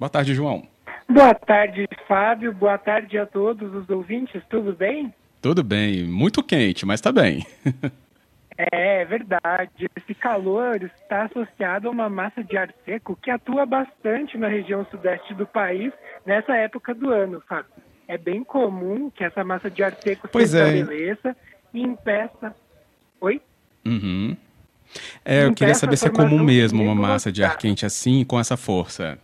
Boa tarde, João. Boa tarde, Fábio. Boa tarde a todos os ouvintes. Tudo bem? Tudo bem. Muito quente, mas tá bem. É verdade. Esse calor está associado a uma massa de ar seco que atua bastante na região sudeste do país nessa época do ano, Fábio. É bem comum que essa massa de ar seco pois se é. estabeleça e impeça. Oi? Uhum. É, eu queria saber se é comum mesmo uma massa de ar quente assim, com essa força.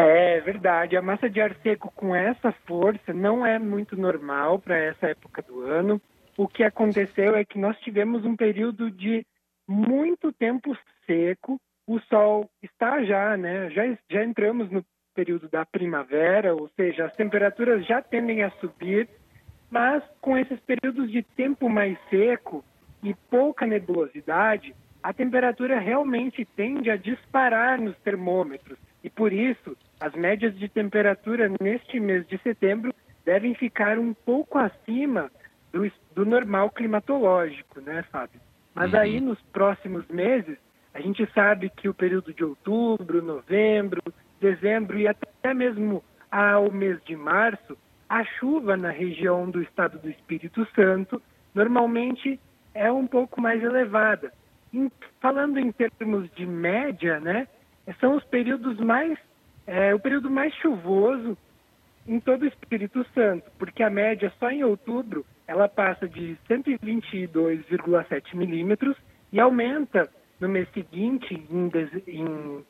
É verdade. A massa de ar seco com essa força não é muito normal para essa época do ano o que aconteceu é que nós tivemos um período de muito tempo seco. O sol está já, né? Já, já entramos no período da primavera, ou seja, as temperaturas já tendem a subir, mas com esses períodos de tempo mais seco e pouca nebulosidade, a temperatura realmente tende a disparar nos termômetros. E por isso, as médias de temperatura neste mês de setembro devem ficar um pouco acima do, do normal climatológico, né, Fábio? Mas uhum. aí nos próximos meses, a gente sabe que o período de outubro, novembro, dezembro e até mesmo ao mês de março, a chuva na região do estado do Espírito Santo normalmente é um pouco mais elevada. Em, falando em termos de média, né, são os períodos mais, é, o período mais chuvoso em todo o Espírito Santo, porque a média só em outubro ela passa de 122,7 milímetros e aumenta no mês seguinte, em, em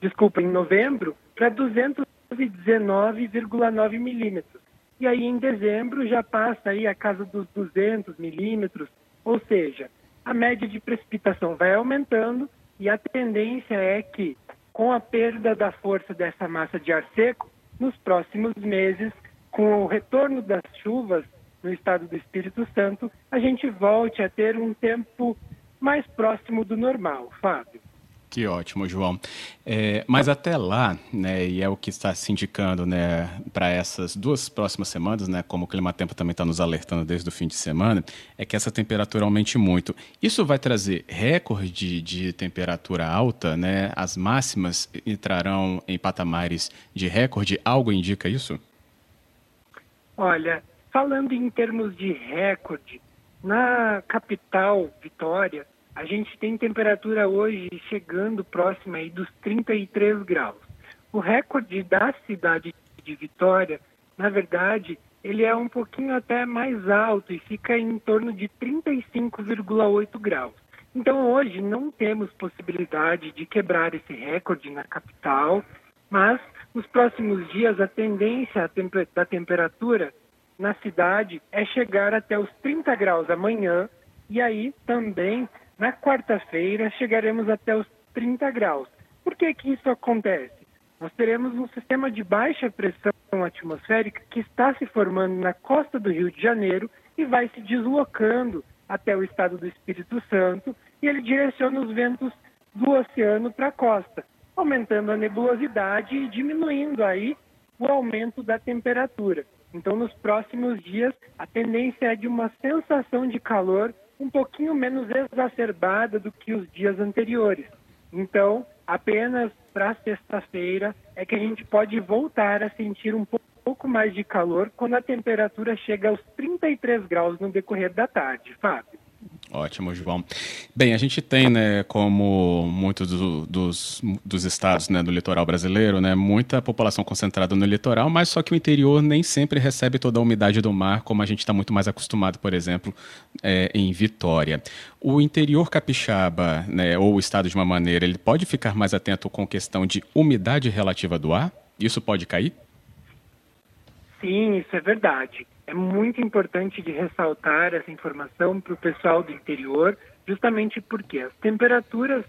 desculpa, em novembro, para 219,9 milímetros. E aí em dezembro já passa aí a casa dos 200 milímetros, ou seja, a média de precipitação vai aumentando e a tendência é que, com a perda da força dessa massa de ar seco, nos próximos meses, com o retorno das chuvas, no estado do Espírito Santo, a gente volte a ter um tempo mais próximo do normal, Fábio. Que ótimo, João. É, mas até lá, né, e é o que está se indicando né, para essas duas próximas semanas, né, como o Clima Tempo também está nos alertando desde o fim de semana, é que essa temperatura aumente muito. Isso vai trazer recorde de temperatura alta, né? As máximas entrarão em patamares de recorde. Algo indica isso? Olha, Falando em termos de recorde, na capital, Vitória, a gente tem temperatura hoje chegando próxima aí dos 33 graus. O recorde da cidade de Vitória, na verdade, ele é um pouquinho até mais alto e fica em torno de 35,8 graus. Então hoje não temos possibilidade de quebrar esse recorde na capital, mas nos próximos dias a tendência da temperatura na cidade é chegar até os 30 graus amanhã e aí também na quarta-feira chegaremos até os 30 graus. Por que que isso acontece? Nós teremos um sistema de baixa pressão atmosférica que está se formando na costa do Rio de Janeiro e vai se deslocando até o estado do Espírito Santo e ele direciona os ventos do oceano para a costa, aumentando a nebulosidade e diminuindo aí o aumento da temperatura. Então, nos próximos dias, a tendência é de uma sensação de calor um pouquinho menos exacerbada do que os dias anteriores. Então, apenas para sexta-feira é que a gente pode voltar a sentir um pouco mais de calor quando a temperatura chega aos 33 graus no decorrer da tarde, Fábio. Ótimo, João. Bem, a gente tem, né, como muitos do, dos, dos estados né, do litoral brasileiro, né, muita população concentrada no litoral, mas só que o interior nem sempre recebe toda a umidade do mar, como a gente está muito mais acostumado, por exemplo, é, em Vitória. O interior capixaba, né, ou o estado de uma maneira, ele pode ficar mais atento com questão de umidade relativa do ar? Isso pode cair? Sim, isso é verdade. É muito importante de ressaltar essa informação para o pessoal do interior, justamente porque as temperaturas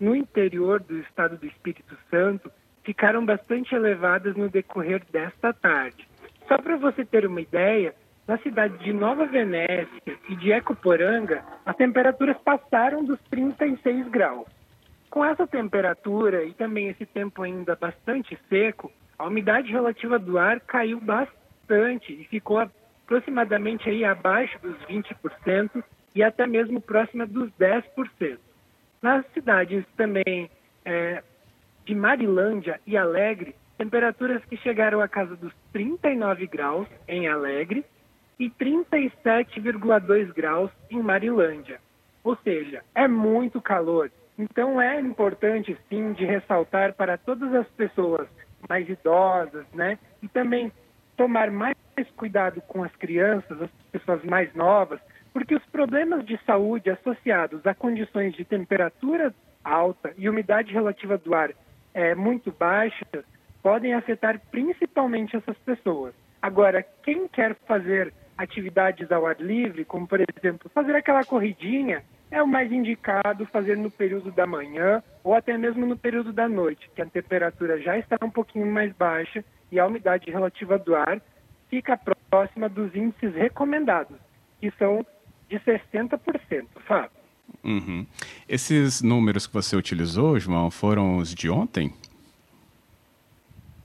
no interior do estado do Espírito Santo ficaram bastante elevadas no decorrer desta tarde. Só para você ter uma ideia, na cidade de Nova Venécia e de Ecoporanga, as temperaturas passaram dos 36 graus. Com essa temperatura e também esse tempo ainda bastante seco, a umidade relativa do ar caiu bastante e ficou aproximadamente aí abaixo dos 20% e até mesmo próxima dos 10%. Nas cidades também é, de Marilândia e Alegre, temperaturas que chegaram à casa dos 39 graus em Alegre e 37,2 graus em Marilândia. Ou seja, é muito calor. Então é importante sim de ressaltar para todas as pessoas mais idosas, né? E também tomar mais cuidado com as crianças, as pessoas mais novas, porque os problemas de saúde associados a condições de temperatura alta e umidade relativa do ar é, muito baixa podem afetar principalmente essas pessoas. Agora, quem quer fazer atividades ao ar livre, como por exemplo fazer aquela corridinha, é o mais indicado fazer no período da manhã ou até mesmo no período da noite, que a temperatura já está um pouquinho mais baixa e a umidade relativa do ar fica próxima dos índices recomendados, que são de 60%, Fábio. Uhum. Esses números que você utilizou, João, foram os de ontem?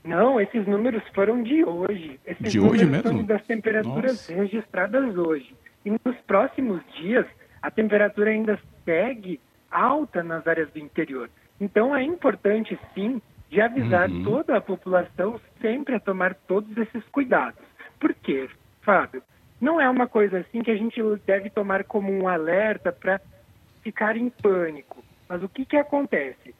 Não, esses números foram de hoje. Esses de hoje mesmo? São das temperaturas Nossa. registradas hoje. E nos próximos dias, a temperatura ainda segue alta nas áreas do interior. Então é importante, sim, de avisar uhum. toda a população sempre a tomar todos esses cuidados. Por quê, Fábio? não é uma coisa assim que a gente deve tomar como um alerta para ficar em pânico. Mas o que, que acontece?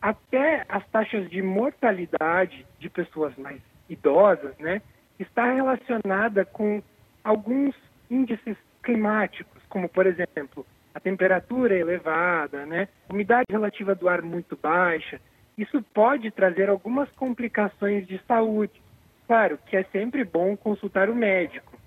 Até as taxas de mortalidade de pessoas mais idosas, né, está relacionada com alguns índices climáticos, como por exemplo a temperatura elevada, né, umidade relativa do ar muito baixa. Isso pode trazer algumas complicações de saúde. Claro que é sempre bom consultar o médico,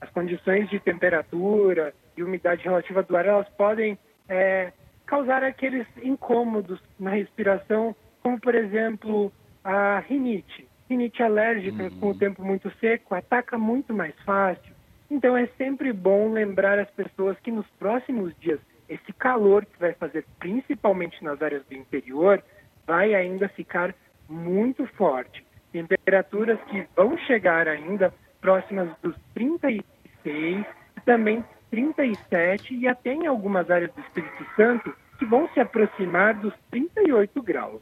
as condições de temperatura e umidade relativa do ar, elas podem é, causar aqueles incômodos na respiração, como, por exemplo, a rinite. Rinite alérgica uhum. com o tempo muito seco ataca muito mais fácil. Então é sempre bom lembrar as pessoas que nos próximos dias esse calor que vai fazer principalmente nas áreas do interior vai ainda ficar muito forte. Temperaturas que vão chegar ainda próximas dos 36 e também 37 e até em algumas áreas do Espírito Santo que vão se aproximar dos 38 graus.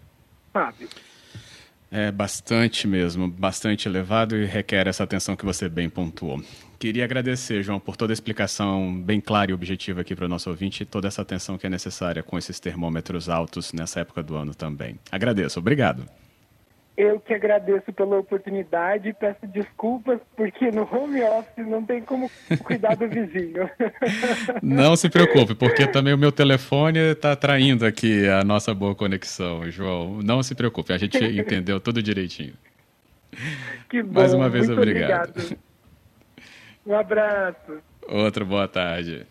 Fábio. É bastante mesmo, bastante elevado e requer essa atenção que você bem pontuou. Queria agradecer, João, por toda a explicação bem clara e objetiva aqui para o nosso ouvinte e toda essa atenção que é necessária com esses termômetros altos nessa época do ano também. Agradeço, obrigado. Eu que agradeço pela oportunidade e peço desculpas porque no home office não tem como cuidar do vizinho. Não se preocupe, porque também o meu telefone está traindo aqui a nossa boa conexão, João. Não se preocupe, a gente entendeu tudo direitinho. Que bom. Mais uma vez, obrigado. obrigado. Um abraço. Outra boa tarde.